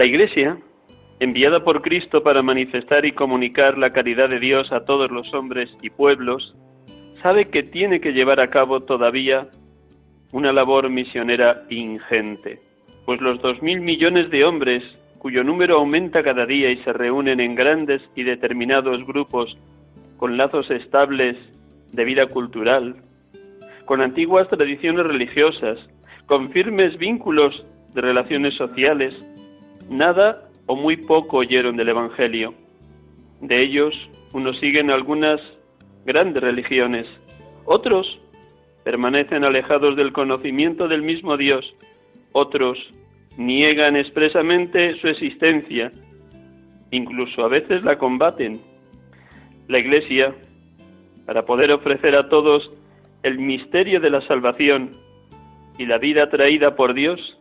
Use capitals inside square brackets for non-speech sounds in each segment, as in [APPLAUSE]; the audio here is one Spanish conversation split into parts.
La Iglesia, enviada por Cristo para manifestar y comunicar la caridad de Dios a todos los hombres y pueblos, sabe que tiene que llevar a cabo todavía una labor misionera ingente, pues los dos mil millones de hombres, cuyo número aumenta cada día y se reúnen en grandes y determinados grupos con lazos estables de vida cultural, con antiguas tradiciones religiosas, con firmes vínculos de relaciones sociales, nada o muy poco oyeron del Evangelio. De ellos, unos siguen algunas grandes religiones, otros permanecen alejados del conocimiento del mismo Dios, otros niegan expresamente su existencia, incluso a veces la combaten. La Iglesia, para poder ofrecer a todos el misterio de la salvación y la vida traída por Dios,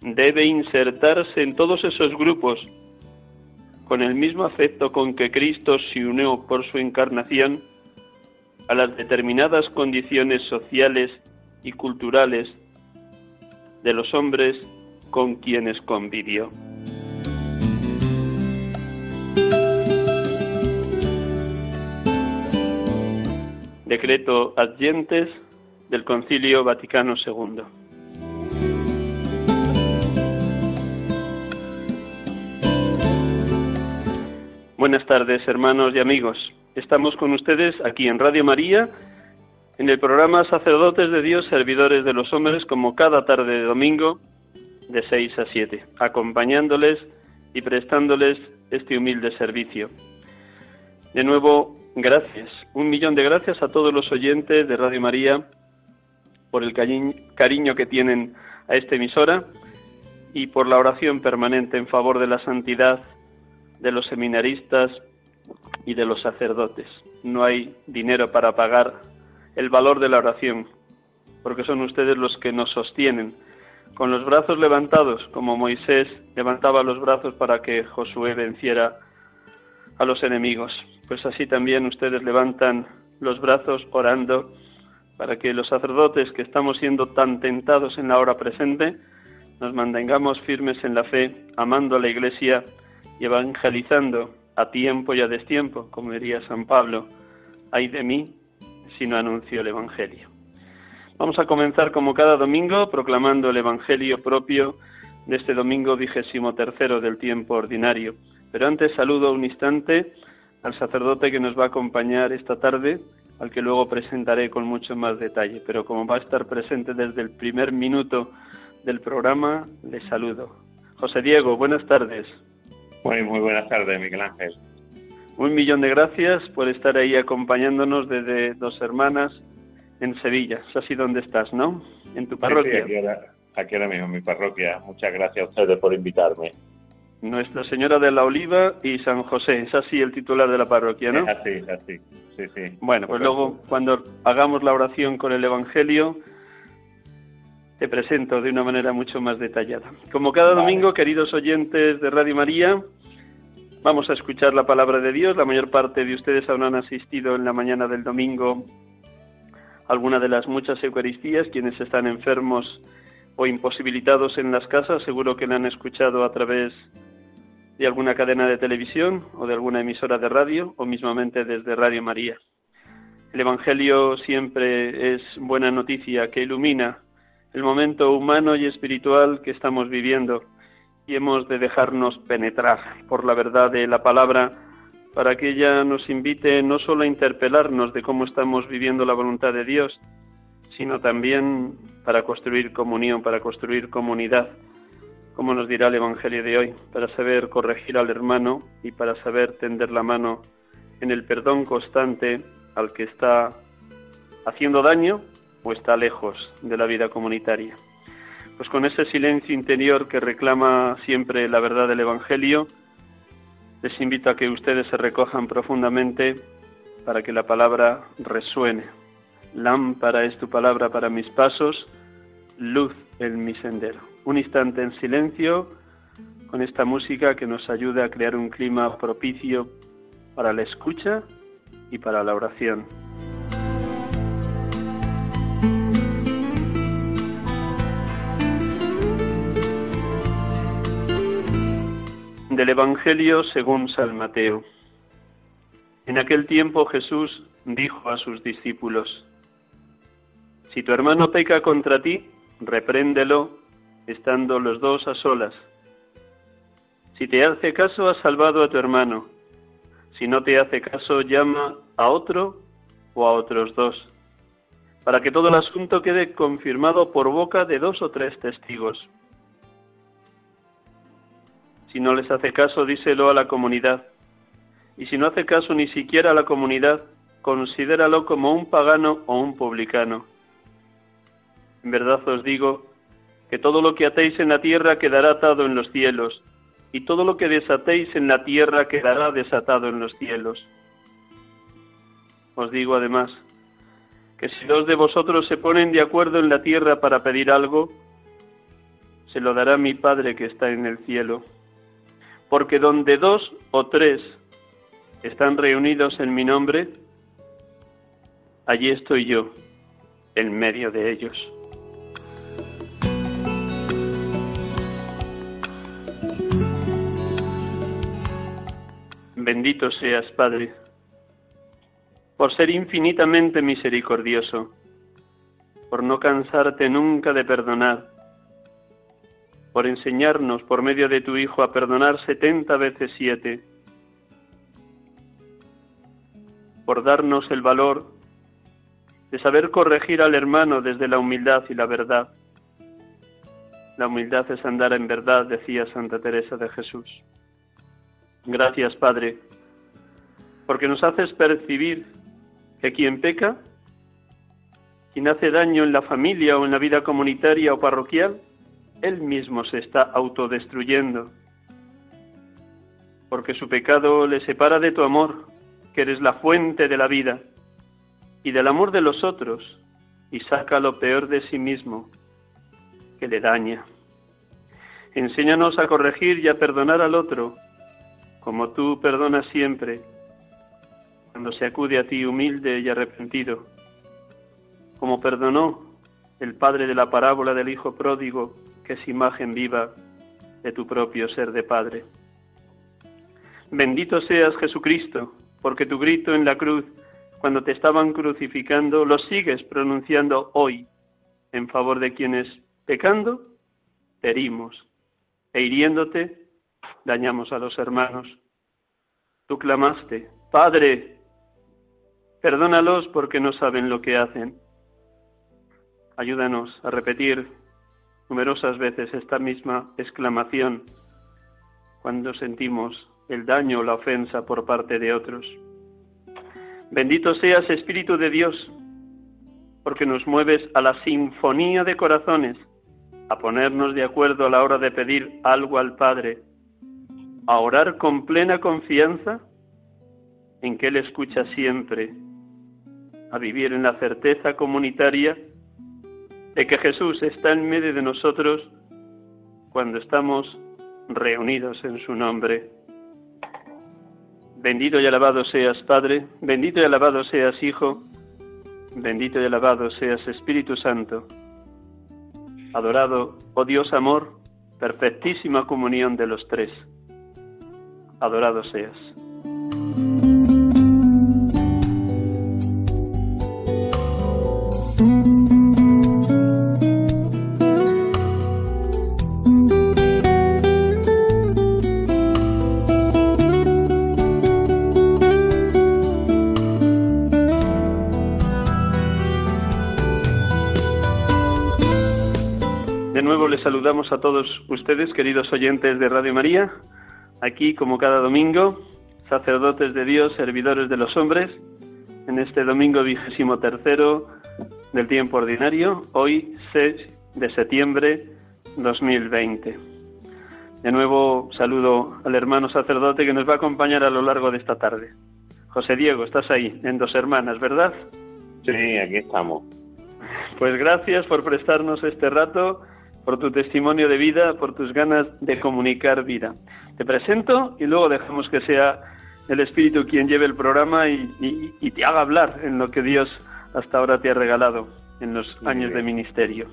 debe insertarse en todos esos grupos con el mismo afecto con que Cristo se unió por su encarnación a las determinadas condiciones sociales y culturales de los hombres con quienes convivió. Decreto adyentes del Concilio Vaticano II. Buenas tardes, hermanos y amigos. Estamos con ustedes aquí en Radio María, en el programa Sacerdotes de Dios, Servidores de los Hombres, como cada tarde de domingo, de 6 a 7, acompañándoles y prestándoles este humilde servicio. De nuevo, gracias, un millón de gracias a todos los oyentes de Radio María por el cariño que tienen a esta emisora y por la oración permanente en favor de la santidad de los seminaristas y de los sacerdotes. No hay dinero para pagar el valor de la oración, porque son ustedes los que nos sostienen. Con los brazos levantados, como Moisés levantaba los brazos para que Josué venciera a los enemigos, pues así también ustedes levantan los brazos orando para que los sacerdotes que estamos siendo tan tentados en la hora presente, nos mantengamos firmes en la fe, amando a la Iglesia evangelizando a tiempo y a destiempo, como diría San Pablo, ay de mí si no anuncio el Evangelio. Vamos a comenzar como cada domingo proclamando el Evangelio propio de este domingo vigésimo tercero del tiempo ordinario. Pero antes saludo un instante al sacerdote que nos va a acompañar esta tarde, al que luego presentaré con mucho más detalle. Pero como va a estar presente desde el primer minuto del programa, le saludo. José Diego, buenas tardes. Muy, muy buenas tardes, Miguel Ángel. Un millón de gracias por estar ahí acompañándonos desde Dos Hermanas en Sevilla. Es así donde estás, ¿no? En tu parroquia. Sí, sí, aquí, ahora, aquí ahora mismo, en mi parroquia. Muchas gracias a ustedes por invitarme. Nuestra Señora de la Oliva y San José. Es así el titular de la parroquia, ¿no? Es así, es así. Sí, sí. Bueno, pues luego cuando hagamos la oración con el Evangelio, te presento de una manera mucho más detallada. Como cada domingo, queridos oyentes de Radio María, vamos a escuchar la palabra de Dios. La mayor parte de ustedes habrán asistido en la mañana del domingo a alguna de las muchas Eucaristías. Quienes están enfermos o imposibilitados en las casas, seguro que la han escuchado a través de alguna cadena de televisión o de alguna emisora de radio o mismamente desde Radio María. El Evangelio siempre es buena noticia que ilumina el momento humano y espiritual que estamos viviendo y hemos de dejarnos penetrar por la verdad de la palabra para que ella nos invite no solo a interpelarnos de cómo estamos viviendo la voluntad de Dios, sino también para construir comunión, para construir comunidad, como nos dirá el Evangelio de hoy, para saber corregir al hermano y para saber tender la mano en el perdón constante al que está haciendo daño o está lejos de la vida comunitaria. Pues con ese silencio interior que reclama siempre la verdad del Evangelio, les invito a que ustedes se recojan profundamente para que la palabra resuene. Lámpara es tu palabra para mis pasos, luz en mi sendero. Un instante en silencio con esta música que nos ayuda a crear un clima propicio para la escucha y para la oración. Del Evangelio según San Mateo. En aquel tiempo Jesús dijo a sus discípulos, Si tu hermano peca contra ti, repréndelo estando los dos a solas. Si te hace caso, has salvado a tu hermano. Si no te hace caso, llama a otro o a otros dos, para que todo el asunto quede confirmado por boca de dos o tres testigos. Si no les hace caso, díselo a la comunidad. Y si no hace caso ni siquiera a la comunidad, considéralo como un pagano o un publicano. En verdad os digo que todo lo que atéis en la tierra quedará atado en los cielos, y todo lo que desatéis en la tierra quedará desatado en los cielos. Os digo además que si dos de vosotros se ponen de acuerdo en la tierra para pedir algo, se lo dará mi Padre que está en el cielo. Porque donde dos o tres están reunidos en mi nombre, allí estoy yo, en medio de ellos. Bendito seas, Padre, por ser infinitamente misericordioso, por no cansarte nunca de perdonar, por enseñarnos por medio de tu Hijo a perdonar setenta veces siete, por darnos el valor de saber corregir al hermano desde la humildad y la verdad. La humildad es andar en verdad, decía Santa Teresa de Jesús. Gracias, Padre, porque nos haces percibir que quien peca, quien hace daño en la familia o en la vida comunitaria o parroquial, él mismo se está autodestruyendo, porque su pecado le separa de tu amor, que eres la fuente de la vida, y del amor de los otros, y saca lo peor de sí mismo, que le daña. Enséñanos a corregir y a perdonar al otro, como tú perdonas siempre, cuando se acude a ti humilde y arrepentido, como perdonó el Padre de la parábola del Hijo pródigo, es imagen viva de tu propio ser de Padre. Bendito seas Jesucristo, porque tu grito en la cruz, cuando te estaban crucificando, lo sigues pronunciando hoy en favor de quienes, pecando, herimos, e hiriéndote, dañamos a los hermanos. Tú clamaste, Padre, perdónalos porque no saben lo que hacen. Ayúdanos a repetir numerosas veces esta misma exclamación cuando sentimos el daño o la ofensa por parte de otros. Bendito seas, Espíritu de Dios, porque nos mueves a la sinfonía de corazones, a ponernos de acuerdo a la hora de pedir algo al Padre a orar con plena confianza en que Él escucha siempre, a vivir en la certeza comunitaria de que Jesús está en medio de nosotros cuando estamos reunidos en su nombre. Bendito y alabado seas, Padre, bendito y alabado seas, Hijo, bendito y alabado seas, Espíritu Santo. Adorado, oh Dios amor, perfectísima comunión de los tres. Adorado seas. Les saludamos a todos ustedes, queridos oyentes de Radio María, aquí como cada domingo, sacerdotes de Dios, servidores de los hombres, en este domingo vigésimo tercero del tiempo ordinario, hoy 6 de septiembre 2020. De nuevo saludo al hermano sacerdote que nos va a acompañar a lo largo de esta tarde. José Diego, estás ahí, en Dos Hermanas, ¿verdad? Sí, aquí estamos. Pues gracias por prestarnos este rato por tu testimonio de vida, por tus ganas de comunicar vida. Te presento y luego dejamos que sea el Espíritu quien lleve el programa y, te haga hablar en lo que Dios hasta ahora te ha regalado en los años de ministerio.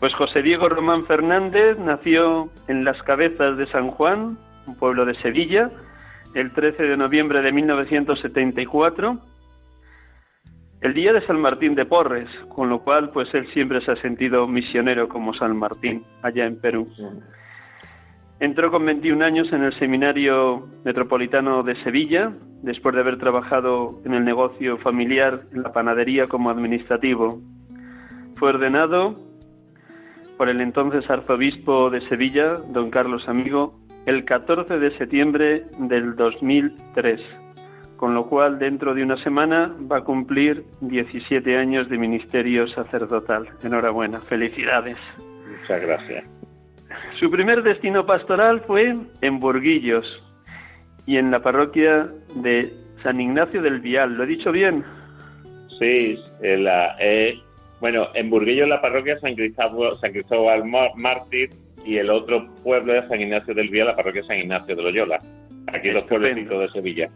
Pues José Diego Román Fernández nació en Las Cabezas de San Juan, un pueblo de Sevilla, el 13 de noviembre de 1974 el día de San Martín de Porres, con lo cual pues él siempre se ha sentido misionero como San Martín allá en Perú. Entró con 21 años en el Seminario Metropolitano de Sevilla, después de haber trabajado en el negocio familiar en la panadería como administrativo. Fue ordenado por el entonces arzobispo de Sevilla, don Carlos Amigo, el 14 de septiembre del 2003 con lo cual dentro de una semana va a cumplir 17 años de ministerio sacerdotal. Enhorabuena, felicidades. Muchas gracias. Su primer destino pastoral fue en Burguillos y en la parroquia de San Ignacio del Vial. ¿Lo he dicho bien? Sí, la, eh, bueno, en Burguillos la parroquia San Cristóbal, San Cristóbal Mártir y el otro pueblo de San Ignacio del Vial, la parroquia San Ignacio de Loyola. Aquí los pueblecitos de Sevilla.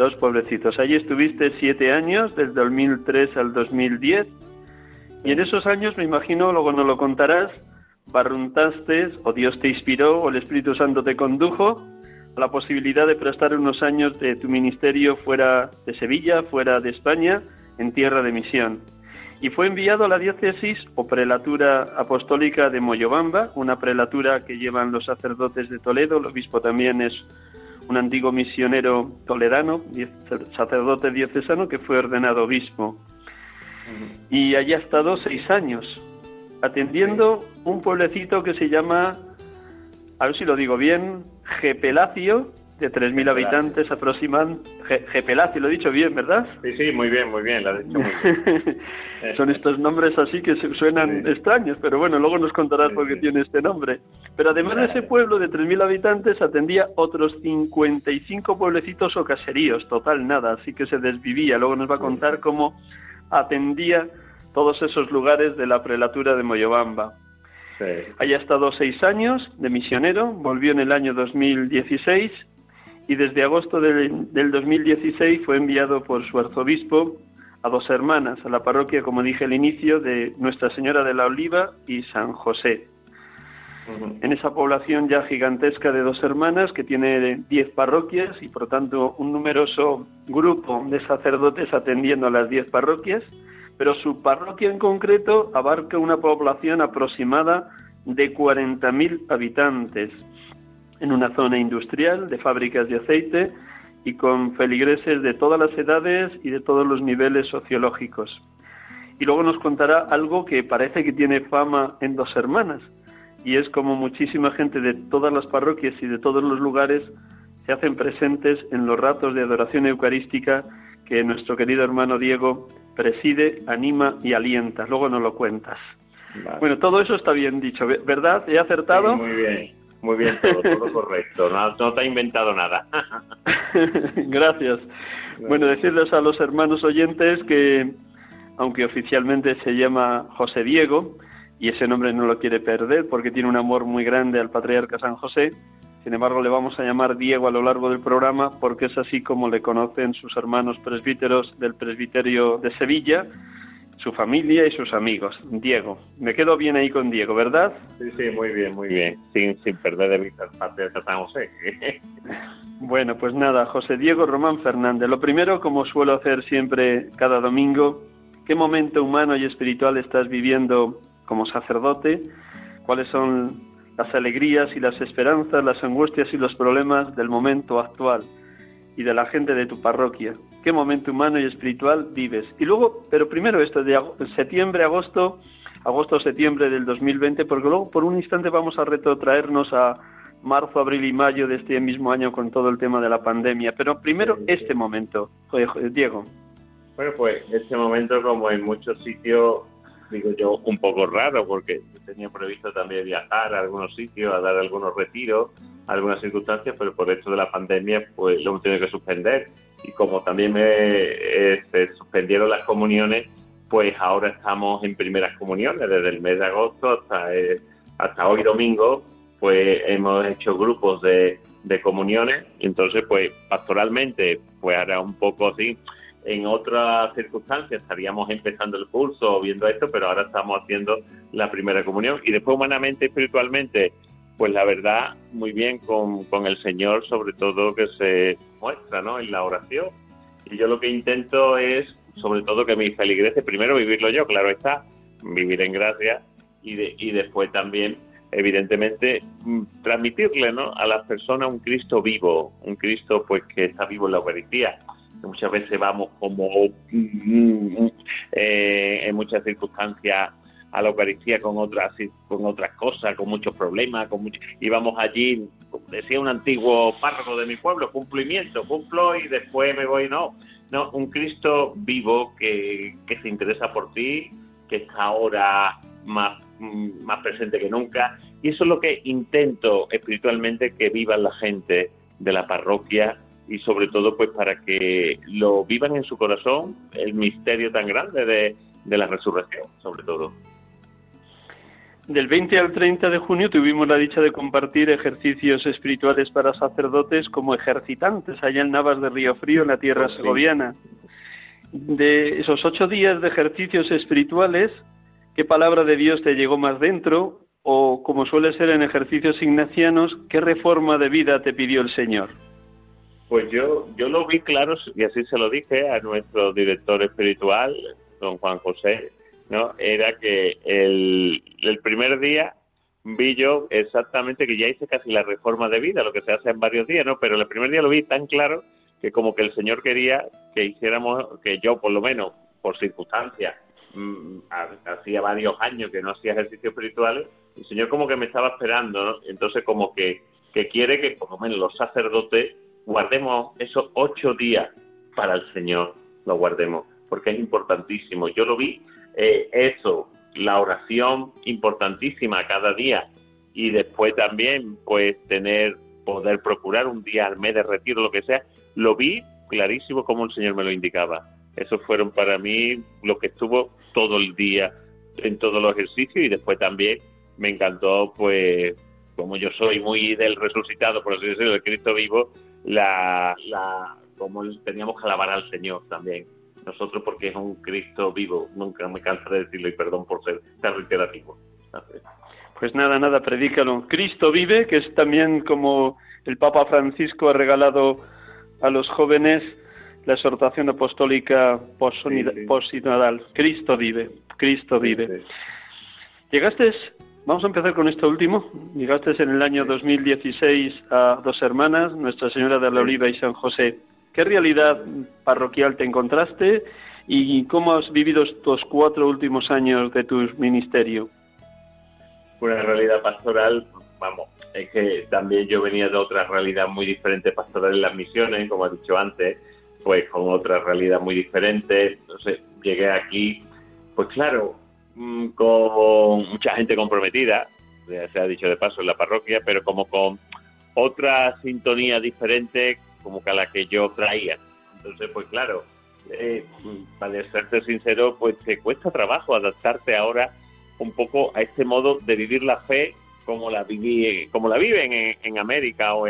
Dos pueblecitos. Allí estuviste siete años, desde 2003 al 2010. Y en esos años, me imagino, luego no lo contarás, barruntaste, o Dios te inspiró, o el Espíritu Santo te condujo a la posibilidad de prestar unos años de tu ministerio fuera de Sevilla, fuera de España, en tierra de misión. Y fue enviado a la diócesis o prelatura apostólica de Moyobamba, una prelatura que llevan los sacerdotes de Toledo, el obispo también es un antiguo misionero toledano, sacerdote diocesano, que fue ordenado obispo. Y allí ha estado seis años, atendiendo un pueblecito que se llama, a ver si lo digo bien, Gepelacio, de 3.000 habitantes aproximadamente. Gepelacio, lo he dicho bien, ¿verdad? Sí, sí, muy bien, muy bien, lo has dicho muy bien. [LAUGHS] Son estos nombres así que suenan extraños, pero bueno, luego nos contarás por qué tiene este nombre. Pero además de ese pueblo de 3.000 habitantes, atendía otros 55 pueblecitos o caseríos, total nada, así que se desvivía. Luego nos va a contar cómo atendía todos esos lugares de la prelatura de Moyobamba. Sí. Haya estado seis años de misionero, volvió en el año 2016 y desde agosto del, 2016 fue enviado por su arzobispo a dos hermanas, a la parroquia, como dije al inicio, de Nuestra Señora de la Oliva y San José. En esa población ya gigantesca de dos hermanas, que tiene diez parroquias y por tanto un numeroso grupo de sacerdotes atendiendo a las diez parroquias, pero su parroquia en concreto abarca una población aproximada de 40.000 habitantes en una zona industrial de fábricas de aceite y con feligreses de todas las edades y de todos los niveles sociológicos. Y luego nos contará algo que parece que tiene fama en dos hermanas, y es como muchísima gente de todas las parroquias y de todos los lugares se hacen presentes en los ratos de adoración eucarística que nuestro querido hermano Diego preside, anima y alienta. Luego nos lo cuentas. Bueno, todo eso está bien dicho, ¿verdad? ¿He acertado? muy bien. Muy bien, todo, [LAUGHS] correcto. No, te ha inventado nada. [LAUGHS] Gracias. Bueno, decirles a los hermanos oyentes que aunque oficialmente se llama José Diego, y ese nombre no lo quiere perder porque tiene un amor muy grande al patriarca San José. Sin embargo, le vamos a llamar Diego a lo largo del programa porque es así como le conocen sus hermanos presbíteros del presbiterio de Sevilla, su familia y sus amigos. Diego, me quedo bien ahí con Diego, ¿verdad? Sí, sí, muy bien, muy bien, sin, sin perder de vista el patriarca San José. bueno, pues nada, José Diego Román Fernández. Lo primero, como suelo hacer siempre cada domingo, ¿qué momento humano y espiritual estás viviendo como sacerdote? ¿Cuáles son las alegrías y las esperanzas, las angustias y los problemas del momento actual y de la gente de tu parroquia? ¿Qué momento humano y espiritual vives? Y luego, pero primero esto de septiembre, agosto, agosto-septiembre del 2020, porque luego por un instante vamos a retrotraernos a marzo, abril y mayo de este mismo año con todo el tema de la pandemia. Pero primero este momento, Diego. Bueno, pues este momento, como en muchos sitios, digo yo, un poco raro porque tenía previsto también viajar a algunos sitios, a dar algunos retiros, algunas circunstancias, pero por esto de la pandemia pues lo hemos tenido que suspender. Y como también me este, suspendieron las comuniones, pues ahora estamos en primeras comuniones desde el mes de agosto hasta, eh, hasta hoy domingo, pues hemos hecho grupos de, de comuniones y entonces pues pastoralmente pues ahora un poco así en otras circunstancias estaríamos empezando el curso o viendo esto, pero ahora estamos haciendo la primera comunión. Y después humanamente, espiritualmente, pues la verdad, muy bien con, con el Señor, sobre todo que se muestra ¿no? en la oración. Y yo lo que intento es, sobre todo, que mis feligreses, primero vivirlo yo, claro está, vivir en gracia, y, de, y después también, evidentemente, mm, transmitirle ¿no? a las personas un Cristo vivo, un Cristo pues que está vivo en la Eucaristía muchas veces vamos como mm, eh, en muchas circunstancias a la Eucaristía con otras con otras cosas, con muchos problemas, con y vamos allí, decía un antiguo párroco de mi pueblo, cumplimiento, cumplo y después me voy, no, no, un Cristo vivo que, que se interesa por ti, que está ahora más, mm, más presente que nunca, y eso es lo que intento espiritualmente que viva la gente de la parroquia y sobre todo pues para que lo vivan en su corazón el misterio tan grande de, de la resurrección, sobre todo. Del 20 al 30 de junio tuvimos la dicha de compartir ejercicios espirituales para sacerdotes como ejercitantes allá en Navas de Río Frío, en la tierra segoviana. De esos ocho días de ejercicios espirituales, ¿qué palabra de Dios te llegó más dentro? O, como suele ser en ejercicios ignacianos, ¿qué reforma de vida te pidió el Señor? Pues yo, yo lo vi claro y así se lo dije a nuestro director espiritual, don Juan José, ¿no? Era que el, el primer día vi yo exactamente que ya hice casi la reforma de vida, lo que se hace en varios días, ¿no? Pero el primer día lo vi tan claro que como que el Señor quería que hiciéramos, que yo por lo menos, por circunstancias, mm, hacía varios años que no hacía ejercicios espirituales, el Señor como que me estaba esperando, ¿no? Entonces como que, que quiere que por lo menos los sacerdotes guardemos esos ocho días para el Señor, lo guardemos, porque es importantísimo. Yo lo vi, eh, eso, la oración importantísima cada día y después también pues tener, poder procurar un día al mes de retiro, lo que sea, lo vi clarísimo como el Señor me lo indicaba. Esos fueron para mí lo que estuvo todo el día en todos los ejercicios y después también me encantó pues como yo soy muy del resucitado, por así decirlo, del Cristo vivo, la, la, como teníamos que alabar al Señor también. Nosotros porque es un Cristo vivo, nunca me canso de decirlo y perdón por ser tan reiterativo. Pues nada, nada, predícalo. Cristo vive, que es también como el Papa Francisco ha regalado a los jóvenes la exhortación apostólica posinodal. Cristo vive, Cristo vive. Llegaste Vamos a empezar con esto último. Llegaste en el año 2016 a dos hermanas, Nuestra Señora de la Oliva y San José. ¿Qué realidad parroquial te encontraste y cómo has vivido estos cuatro últimos años de tu ministerio? Una realidad pastoral, vamos, es que también yo venía de otra realidad muy diferente pastoral en las misiones, como he dicho antes, pues con otra realidad muy diferente. Entonces llegué aquí, pues claro, con mucha gente comprometida, se ha dicho de paso en la parroquia, pero como con otra sintonía diferente como la que yo traía. Entonces, pues claro, eh, para serte sincero, pues te cuesta trabajo adaptarte ahora un poco a este modo de vivir la fe como la viví, como la viven en, América o,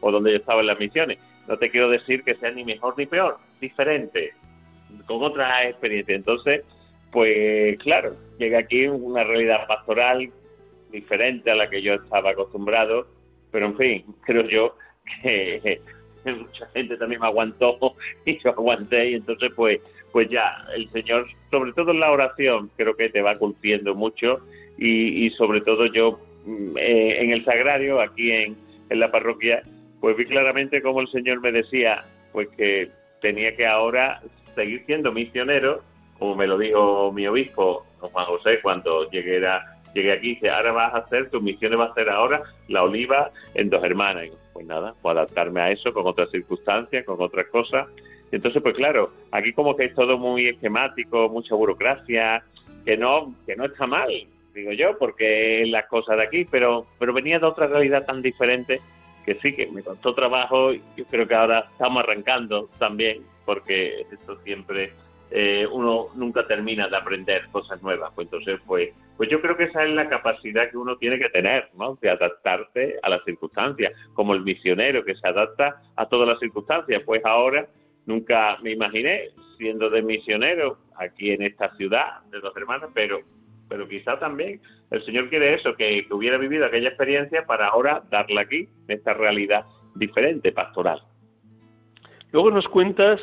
o donde yo estaba en las misiones. No te quiero decir que sea ni mejor ni peor, diferente, con otra experiencia. Entonces, pues claro, llega aquí una realidad pastoral diferente a la que yo estaba acostumbrado, pero en fin, [LAUGHS] creo yo que [LAUGHS] mucha gente también me aguantó [LAUGHS] y yo aguanté y entonces pues pues ya el Señor, sobre todo en la oración, creo que te va cumpliendo mucho y, sobre todo yo mm, eh, en el sagrario, aquí en, en la parroquia, pues vi claramente como el Señor me decía pues que tenía que ahora seguir siendo misionero, como me lo dijo mi obispo, Juan José, cuando llegué, llegué aquí, dice, ahora vas a hacer, tu misión va a ser ahora la oliva en dos hermanas. pues nada, pues adaptarme a eso con otras circunstancias, con otras cosas. entonces, pues claro, aquí como que es todo muy esquemático, mucha burocracia, que no, que no está mal, digo yo, porque es la cosa de aquí, pero, pero venía de otra realidad tan diferente que sí, que me costó trabajo y yo creo que ahora estamos arrancando también, porque esto siempre eh, uno nunca termina de aprender cosas nuevas. Pues entonces, pues, pues yo creo que esa es la capacidad que uno tiene que tener, ¿no? De adaptarse a las circunstancias, como el misionero que se adapta a todas las circunstancias. Pues ahora nunca me imaginé siendo de misionero aquí en esta ciudad de dos hermanas, pero pero quizá también el Señor quiere eso, que, que hubiera vivido aquella experiencia para ahora darla aquí, en esta realidad diferente, pastoral. Luego nos cuentas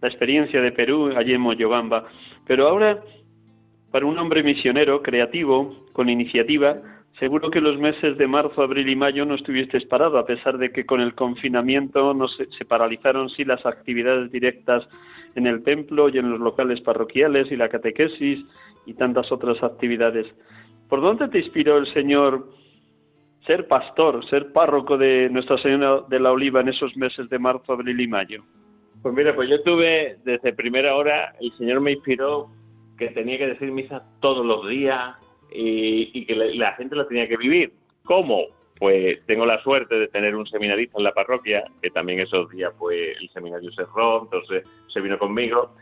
la experiencia de Perú, allí en Moyobamba. Pero ahora, para un hombre misionero, creativo, con iniciativa, seguro que los meses de marzo, abril y mayo no estuviste parado, a pesar de que con el confinamiento no se, se, paralizaron sí las actividades directas en el templo y en los locales parroquiales y la catequesis y tantas otras actividades. ¿Por dónde te inspiró el Señor ser pastor, ser párroco de Nuestra Señora de la Oliva en esos meses de marzo, abril y mayo? Pues mira, pues yo tuve desde primera hora, el Señor me inspiró que tenía que decir misa todos los días y, que la, gente la tenía que vivir. ¿Cómo? Pues tengo la suerte de tener un seminarista en la parroquia, que también esos días pues el seminario cerró, entonces se vino conmigo,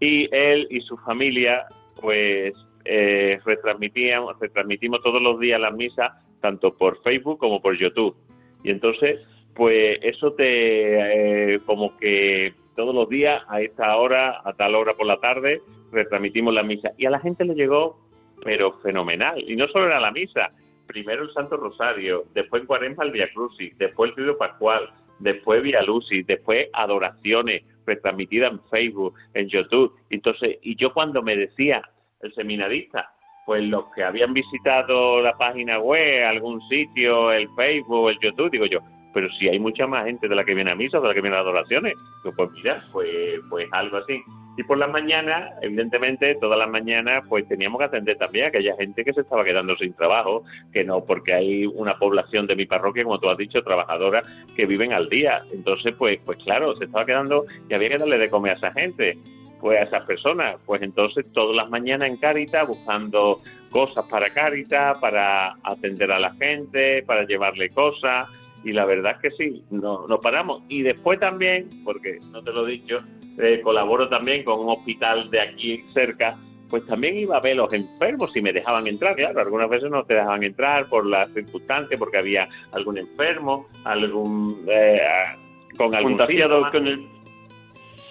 y él y su familia pues eh, retransmitíamos, retransmitimos todos los días las misas, tanto por Facebook como por YouTube. Y entonces, pues eso te, eh, como que todos los días a esta hora, a tal hora por la tarde, retransmitimos la misa. Y a la gente le llegó, pero fenomenal. Y no solo era la misa, primero el Santo Rosario, después en Cuaresma el Via Crucis, después el Río Pascual, después Via Lucis, después adoraciones retransmitidas en Facebook, en YouTube. Entonces, y yo cuando me decía el seminarista, pues los que habían visitado la página web, algún sitio, el Facebook, el YouTube, digo yo, pero si hay mucha más gente de la que viene a misa, de la que viene a adoraciones, pues mira, pues, pues algo así. Y por las mañanas, evidentemente, todas las mañanas, pues teníamos que atender también a aquella gente que se estaba quedando sin trabajo, que no, porque hay una población de mi parroquia, como tú has dicho, trabajadora, que viven al día. Entonces, pues, pues claro, se estaba quedando y había que darle de comer a esa gente pues a esas personas. Pues entonces todas las mañanas en Caritas buscando cosas para Caritas, para atender a la gente, para llevarle cosas. Y la verdad es que sí, no, no paramos. Y después también, porque no te lo he dicho, eh, colaboro también con un hospital de aquí cerca, pues también iba a ver los enfermos si me dejaban entrar. Claro, algunas veces no te dejaban entrar por las circunstancias, porque había algún enfermo, algún... Eh, con algún con el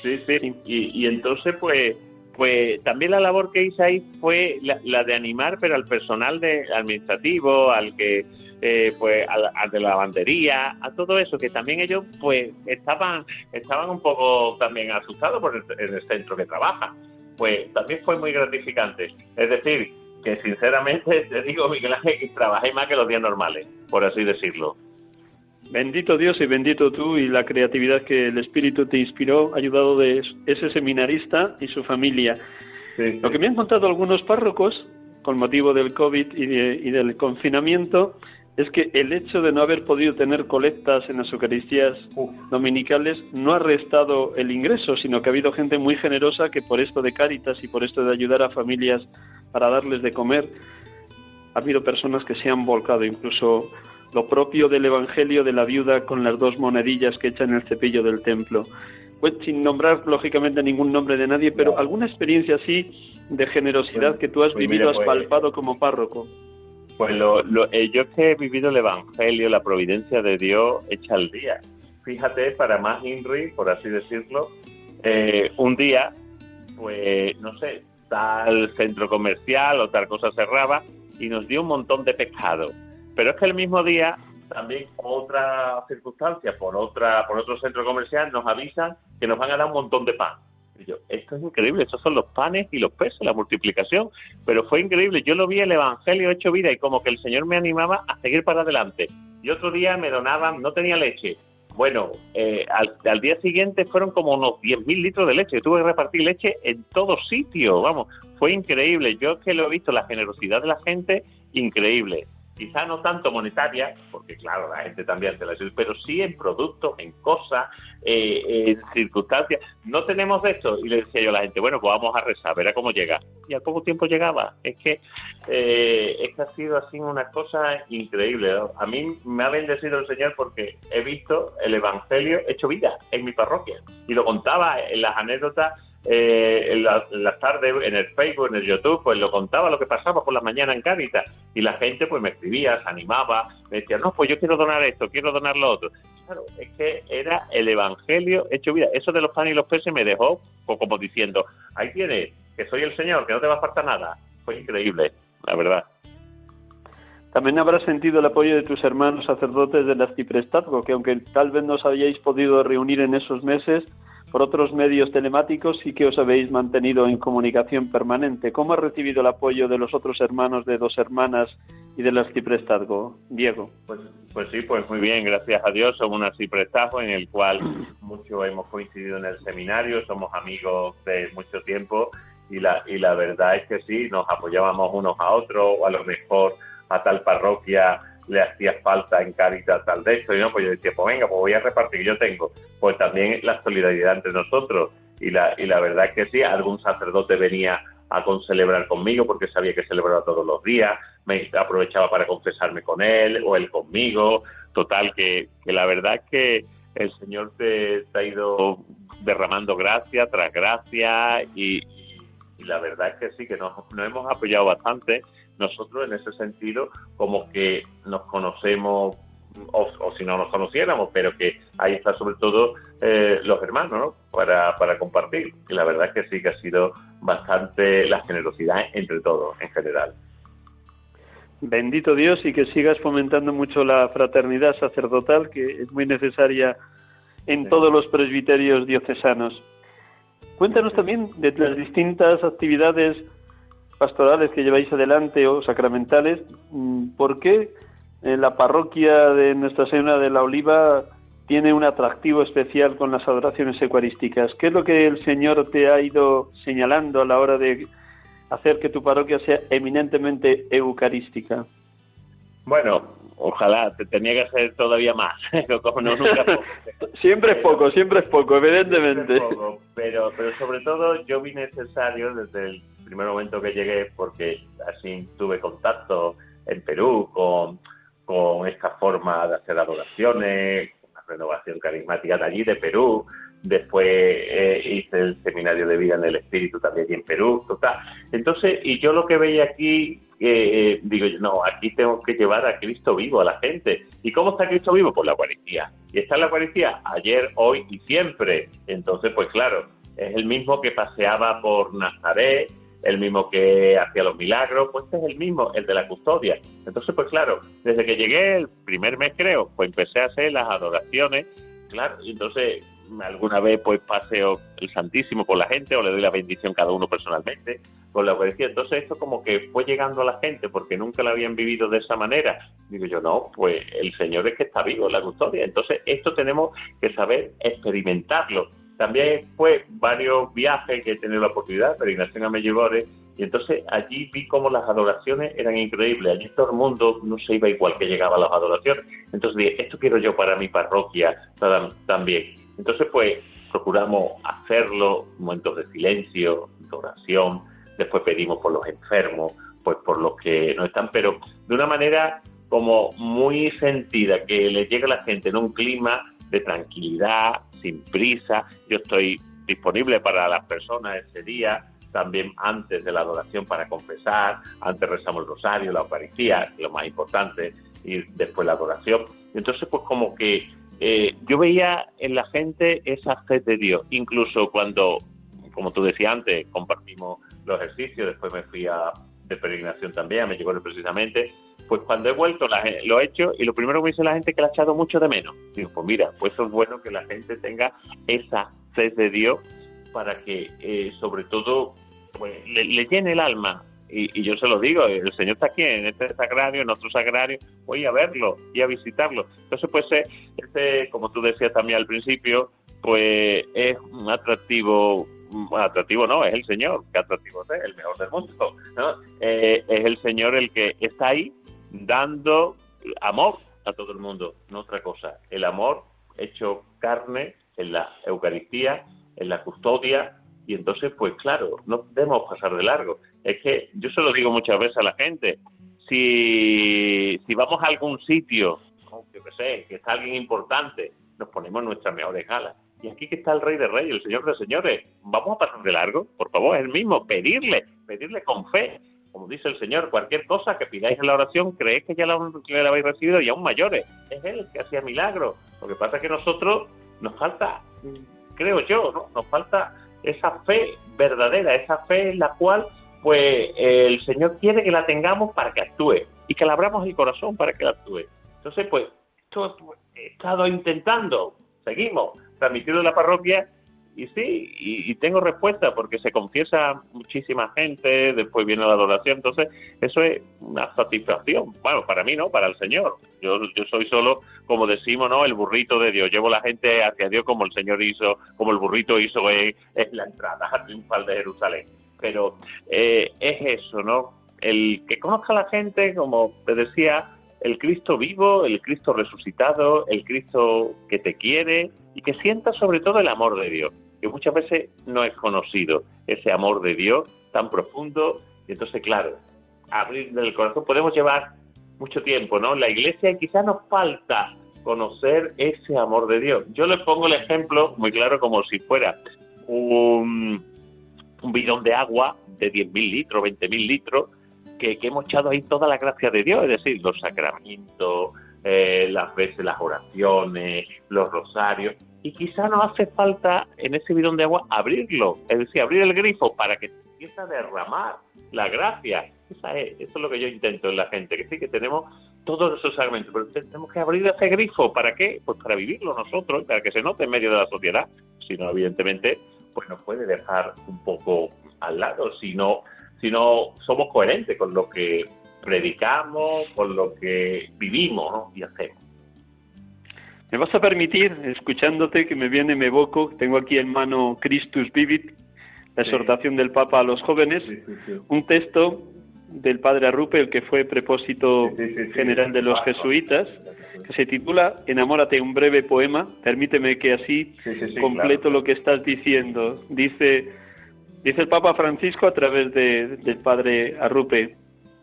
Sí, sí. Y, entonces, pues, pues también la labor que hice ahí fue la, de animar, pero al personal de administrativo, al que, eh, pues, al, de la lavandería, a todo eso, que también ellos, pues, estaban, estaban un poco también asustados por el, el centro que trabaja. Pues también fue muy gratificante. Es decir, que sinceramente [LAUGHS] te digo, Miguel Ángel, que trabajé más que los días normales, por así decirlo. Bendito Dios y bendito tú y la creatividad que el Espíritu te inspiró, ayudado de ese seminarista y su familia. Lo que me han contado algunos párrocos, con motivo del COVID y, del confinamiento, es que el hecho de no haber podido tener colectas en las Eucaristías dominicales no ha restado el ingreso, sino que ha habido gente muy generosa que por esto de Cáritas y por esto de ayudar a familias para darles de comer, ha habido personas que se han volcado, incluso lo propio del Evangelio de la viuda con las dos monedillas que echa en el cepillo del templo. pues, sin nombrar lógicamente ningún nombre de nadie, pero alguna experiencia así de generosidad que tú has pues vivido, has pues- palpado como párroco. Pues lo, lo- eh, yo que he vivido el Evangelio, la providencia de Dios hecha al día. Fíjate, para más INRI, por así decirlo, eh, un día, pues, no sé, tal centro comercial o tal cosa cerraba y nos dio un montón de pescado. Pero es que el mismo día, también otra circunstancia, por otra por otro centro comercial, nos avisan que nos van a dar un montón de pan. Yo, esto es increíble, estos son los panes y los peces, la multiplicación. Pero fue increíble, yo lo vi el Evangelio hecho vida y como que el Señor me animaba a seguir para adelante. Y otro día me donaban, no tenía leche. Bueno, eh, al, al día siguiente fueron como unos 10.000 litros de leche. Tuve que repartir leche en todos sitios, vamos, fue increíble. Yo es que lo he visto, la generosidad de la gente, increíble. Quizá no tanto monetaria, porque claro, la gente también te la pero sí en productos, en cosas, eh, en circunstancias. No tenemos esto. Y le decía yo a la gente, bueno, pues vamos a rezar, verá cómo llega. Y al poco tiempo llegaba. Es que, eh, es que ha sido así una cosa increíble. A mí me ha bendecido el Señor porque he visto el Evangelio hecho vida en mi parroquia. Y lo contaba en las anécdotas eh, en, la- en las tardes en el Facebook, en el YouTube, pues lo contaba lo que pasaba por la mañana en Cáritas y la gente pues me escribía, se animaba, me decía, no, pues yo quiero donar esto, quiero donar lo otro. Claro, es que era el Evangelio hecho vida. Eso de los panes y los peces me dejó pues, como diciendo, ahí tienes, que soy el Señor, que no te va a faltar nada. Fue increíble, la verdad. También habrás sentido el apoyo de tus hermanos sacerdotes del arciprestazgo, que aunque tal vez no os habíais podido reunir en esos meses por otros medios telemáticos, sí que os habéis mantenido en comunicación permanente. ¿Cómo has recibido el apoyo de los otros hermanos de dos hermanas y del arciprestazgo, Diego? Pues, pues sí, pues muy bien, gracias a Dios. Somos un arciprestajo en el cual [CLEARS THROAT] mucho hemos coincidido en el seminario, somos amigos de mucho tiempo y la, y la verdad es que sí, nos apoyábamos unos a otros, o a lo mejor a tal parroquia le hacía falta en Cáritas tal de esto, y no, pues yo decía, pues venga, pues voy a repartir, yo tengo. Pues también la solidaridad entre nosotros, y la, y la verdad es que sí, algún sacerdote venía a concelebrar conmigo porque sabía que celebraba todos los días, me aprovechaba para confesarme con él o él conmigo, total, que, que la verdad es que el Señor te, ha ido derramando gracia tras gracia y, y la verdad es que sí, que nos, nos hemos apoyado bastante nosotros en ese sentido, como que nos conocemos o, o si no nos conociéramos, pero que ahí está sobre todo eh, los hermanos, ¿no? Para, para compartir. Y la verdad es que sí que ha sido bastante la generosidad entre todos en general. Bendito Dios y que sigas fomentando mucho la fraternidad sacerdotal, que es muy necesaria en todos los presbiterios diocesanos. Cuéntanos también de las distintas actividades pastorales que lleváis adelante o sacramentales. Mm, ¿Por qué eh, la parroquia de Nuestra Señora de la Oliva tiene un atractivo especial con las adoraciones eucarísticas? ¿Qué es lo que el Señor te ha ido señalando a la hora de hacer que tu parroquia sea eminentemente eucarística? Bueno, ojalá, te tenía que hacer todavía más. [LAUGHS] Como no, nunca [LAUGHS] poco. siempre es poco, siempre es poco, evidentemente. Siempre es poco, pero, pero sobre todo yo vi necesario desde el primer momento que llegué, porque así tuve contacto en Perú con, con esta forma de hacer adoraciones, una renovación carismática de allí, de Perú. Después eh, hice el seminario de vida en el espíritu también en Perú, total. Entonces, y yo lo que veía aquí, eh, digo, yo, no, aquí tengo que llevar a Cristo vivo a la gente. ¿Y cómo está Cristo vivo? Por la Eucaristía. Y está en la Eucaristía ayer, hoy y siempre. Entonces, pues claro, es el mismo que paseaba por Nazaret, el mismo que hacía los milagros, pues este es el mismo, el de la custodia. Entonces, pues claro, desde que llegué el primer mes creo, pues empecé a hacer las adoraciones, claro, y entonces alguna vez pues paseo el Santísimo por la gente o le doy la bendición cada uno personalmente con la Eucaristía. Entonces esto como que fue llegando a la gente porque nunca la habían vivido de esa manera. Digo yo, no, pues el Señor es que está vivo la custodia. Entonces esto tenemos que saber experimentarlo. También fue varios viajes que he tenido la oportunidad, peregrinación a Medjugorje, y entonces allí vi cómo las adoraciones eran increíbles. Allí todo el mundo no se iba igual que llegaba a las adoraciones. Entonces dije, esto quiero yo para mi parroquia también. Entonces, pues, procuramos hacerlo, momentos de silencio, de oración, después pedimos por los enfermos, pues por los que no están, pero de una manera como muy sentida, que le llegue a la gente en un clima de tranquilidad, sin prisa. Yo estoy disponible para las personas ese día, también antes de la adoración para confesar, antes rezamos el rosario, la Eucaristía, lo más importante, y después la adoración. Entonces, pues como que eh, yo veía en la gente esa fe de Dios, incluso cuando, como tú decías antes, compartimos los ejercicios, después me fui a, de peregrinación también, me llegó precisamente, pues cuando he vuelto lo he hecho y lo primero que me dice la gente que la ha echado mucho de menos. Digo, pues mira, pues eso es bueno que la gente tenga esa fe de Dios para que eh, sobre todo pues le, llene el alma. Y, yo se lo digo, el Señor está aquí en este sagrario, en otro sagrario, voy a verlo y a visitarlo. Entonces, pues, este, como tú decías también al principio, pues es un atractivo atractivo no, es el Señor, que atractivo es, el mejor del mundo. Eh, es el Señor el que está ahí dando amor a todo el mundo, no otra cosa. El amor hecho carne en la Eucaristía, en la custodia, y entonces, pues claro, no debemos pasar de largo. Es que yo se lo digo muchas veces a la gente, si, si vamos a algún sitio, que sé, que está alguien importante, nos ponemos nuestras mejores galas. Y aquí que está el Rey de Reyes, el Señor de Señores, vamos a pasar de largo, por favor, es el mismo, pedirle, pedirle con fe, como dice el Señor, cualquier cosa que pidáis en la oración, creéis que ya la, habéis recibido y aún mayores. Es Él que hacía milagros. Lo que pasa es que nosotros nos falta, creo yo, ¿no? Nos falta esa fe verdadera, esa fe en la cual pues el Señor quiere que la tengamos para que actúe y que la abramos el corazón para que la actúe. Entonces, pues, esto he estado intentando, seguimos, transmitiendo en la parroquia y sí, y, tengo respuesta porque se confiesa muchísima gente, después viene la adoración, entonces eso es una satisfacción. Bueno, para mí no, para el Señor. Yo, yo soy solo, como decimos, ¿no? El burrito de Dios. Llevo la gente hacia Dios como el Señor hizo, como el burrito hizo en, la entrada [LAUGHS] triunfal de Jerusalén. Pero eh, es eso, ¿no? El que conozca a la gente, como te decía, el Cristo vivo, el Cristo resucitado, el Cristo que te quiere y que sienta sobre todo el amor de Dios, que muchas veces no es conocido, ese amor de Dios tan profundo. Y entonces, claro, abrir el corazón podemos llevar mucho tiempo, ¿no? La iglesia quizás nos falta conocer ese amor de Dios. Yo les pongo el ejemplo muy claro como si fuera un, un bidón de agua de 10.000 litros, 20.000 litros, que, hemos echado ahí toda la gracia de Dios, es decir, los sacramentos, eh, las veces las oraciones, los rosarios, y quizá nos hace falta en ese bidón de agua abrirlo, es decir, abrir el grifo para que empiece a derramar la gracia. Esa es, eso es lo que yo intento en la gente, que sí que tenemos todos esos sacramentos, pero tenemos que abrir ese grifo, ¿para qué? Pues para vivirlo nosotros, para que se note en medio de la sociedad, si no, evidentemente, pues nos puede dejar un poco al lado, si no sino somos coherentes con lo que predicamos, con lo que vivimos y hacemos. Me vas a permitir, escuchándote, que me viene, me evoco, tengo aquí en mano Christus Vivit, la exhortación del Papa a los jóvenes, un texto del padre Arrupe, el que fue prepósito general de los jesuitas, que se titula Enamórate, un breve poema. Permíteme que así completo lo que estás diciendo. Dice, Dice el Papa Francisco a través de, del Padre Arrupe,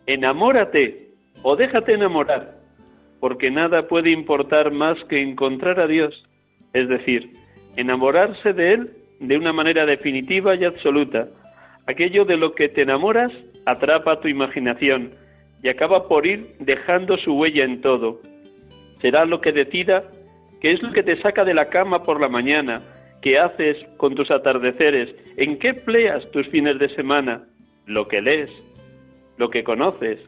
enamórate o déjate enamorar, porque nada puede importar más que encontrar a Dios, es decir, enamorarse de Él de una manera definitiva y absoluta. Aquello de lo que te enamoras atrapa tu imaginación y acaba por ir dejando su huella en todo. Será lo que decida qué es lo que te saca de la cama por la mañana, ¿Qué haces con tus atardeceres? ¿En qué pleas tus fines de semana? Lo que lees, lo que conoces,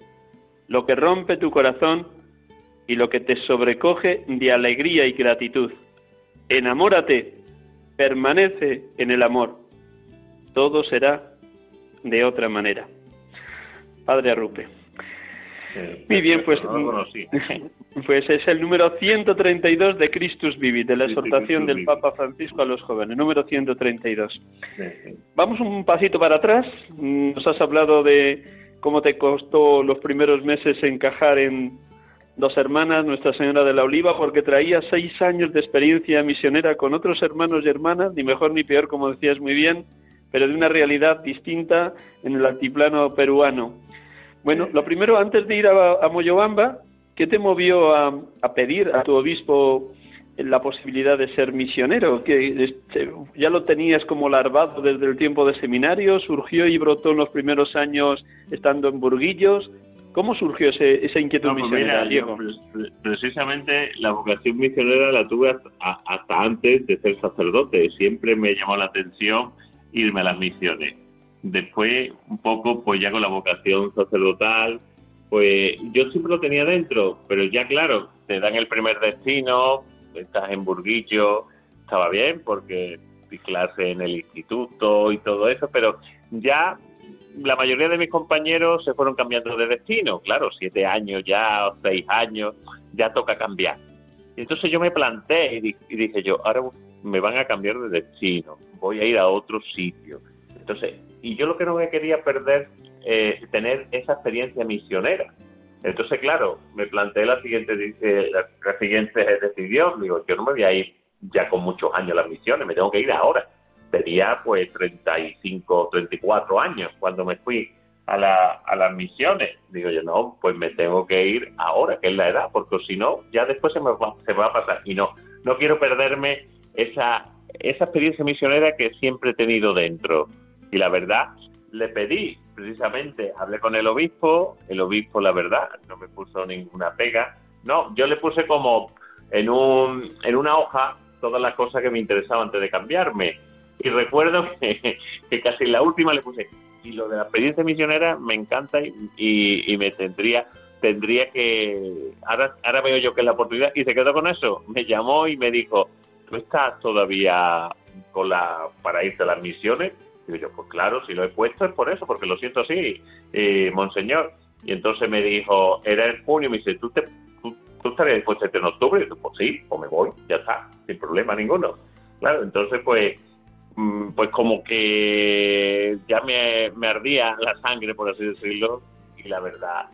lo que rompe tu corazón y lo que te sobrecoge de alegría y gratitud. Enamórate, permanece en el amor. Todo será de otra manera. Padre Arrupe. Muy bien, pues, [LAUGHS] pues es el número 132 de Christus Vivit, de la exhortación del Papa Francisco a los jóvenes, número 132. Vamos un pasito para atrás. Nos has hablado de cómo te costó los primeros meses encajar en dos hermanas, Nuestra Señora de la Oliva, porque traía seis años de experiencia misionera con otros hermanos y hermanas, ni mejor ni peor, como decías muy bien, pero de una realidad distinta en el altiplano peruano. Bueno, lo primero, antes de ir a, Moyobamba, ¿qué te movió a, pedir a tu obispo la posibilidad de ser misionero? que este, ¿Ya lo tenías como larvado desde el tiempo de seminario? ¿Surgió y brotó en los primeros años estando en Burguillos? ¿Cómo surgió ese, esa inquietud pues misionera, Diego? precisamente la vocación misionera la tuve hasta, antes de ser sacerdote. Siempre me llamó la atención irme a las misiones. Después, un poco, pues ya con la vocación sacerdotal, pues yo siempre lo tenía dentro, pero ya claro, te dan el primer destino, estás en Burguillo, estaba bien porque clase en el instituto y todo eso, pero ya la mayoría de mis compañeros se fueron cambiando de destino, claro, siete años ya, o seis años, ya toca cambiar. Y entonces yo me planteé y, dije yo, ahora me van a cambiar de destino, voy a ir a otro sitio. Entonces, y yo lo que no me quería perder eh, tener esa experiencia misionera. Entonces, claro, me planteé la siguiente, la, siguiente decisión, digo, yo no me voy a ir ya con muchos años a las misiones, me tengo que ir ahora tenía pues 35, 34 años cuando me fui a, la, a las misiones. Digo yo, no, pues me tengo que ir ahora, que es la edad, porque si no, ya después se me, va, se va a pasar. Y no, no quiero perderme esa, esa experiencia misionera que siempre he tenido dentro. Y la verdad, le pedí, precisamente, hablé con el obispo, el obispo, la verdad, no me puso ninguna pega. No, yo le puse como en, un, en una hoja todas las cosas que me interesaban antes de cambiarme. Y recuerdo [LAUGHS] que, casi la última le puse, y lo de la experiencia misionera me encanta y, me tendría tendría que ahora ahora veo yo que es la oportunidad y se quedó con eso. Me llamó y me dijo tú estás todavía con la para irte a las misiones y yo pues claro si lo he puesto es por eso porque lo siento así eh, monseñor. Y entonces me dijo era en junio me dice tú te tú, estarías dispuesto en octubre y yo, pues sí pues me voy ya está sin problema ninguno. Claro entonces pues Mm, pues como que ya me, ardía la sangre, por así decirlo, y la verdad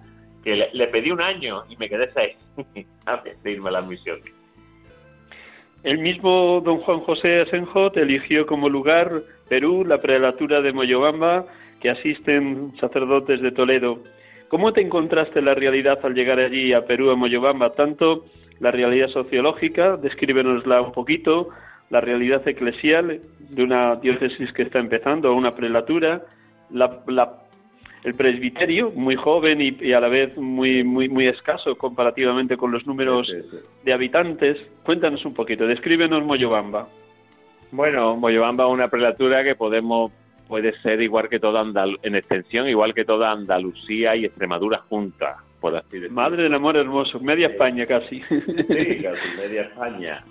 que le, pedí un año y me quedé seis [LAUGHS] antes de irme a la misión. El mismo don Juan José Asenjot eligió como lugar Perú, la prelatura de Moyobamba, que asisten sacerdotes de Toledo. ¿Cómo te encontraste la realidad al llegar allí a Perú, a Moyobamba? Tanto la realidad sociológica, descríbenosla un poquito, la realidad eclesial de una diócesis que está empezando, una prelatura, el presbiterio, muy joven y, a la vez muy, muy, muy escaso comparativamente con los números de habitantes. Cuéntanos un poquito, descríbenos Moyobamba. Bueno, Moyobamba es una prelatura que podemos puede ser igual que toda Andal en extensión, igual que toda Andalucía y Extremadura juntas, por así decirlo. Madre del amor hermoso, media España casi. Sí, casi media España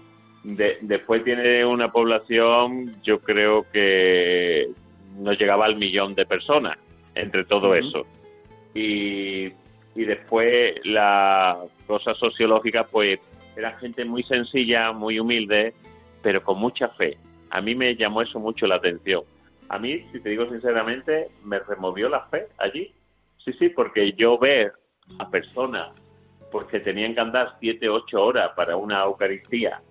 después tiene una población, yo creo que no llegaba al millón de personas entre todo eso. Y, después la cosa sociológica, pues era gente muy sencilla, muy humilde, pero con mucha fe. A mí me llamó eso mucho la atención. A mí, si te digo sinceramente, me removió la fe allí. Sí, sí, porque yo ver a personas pues que tenían que andar siete, ocho horas para una Eucaristía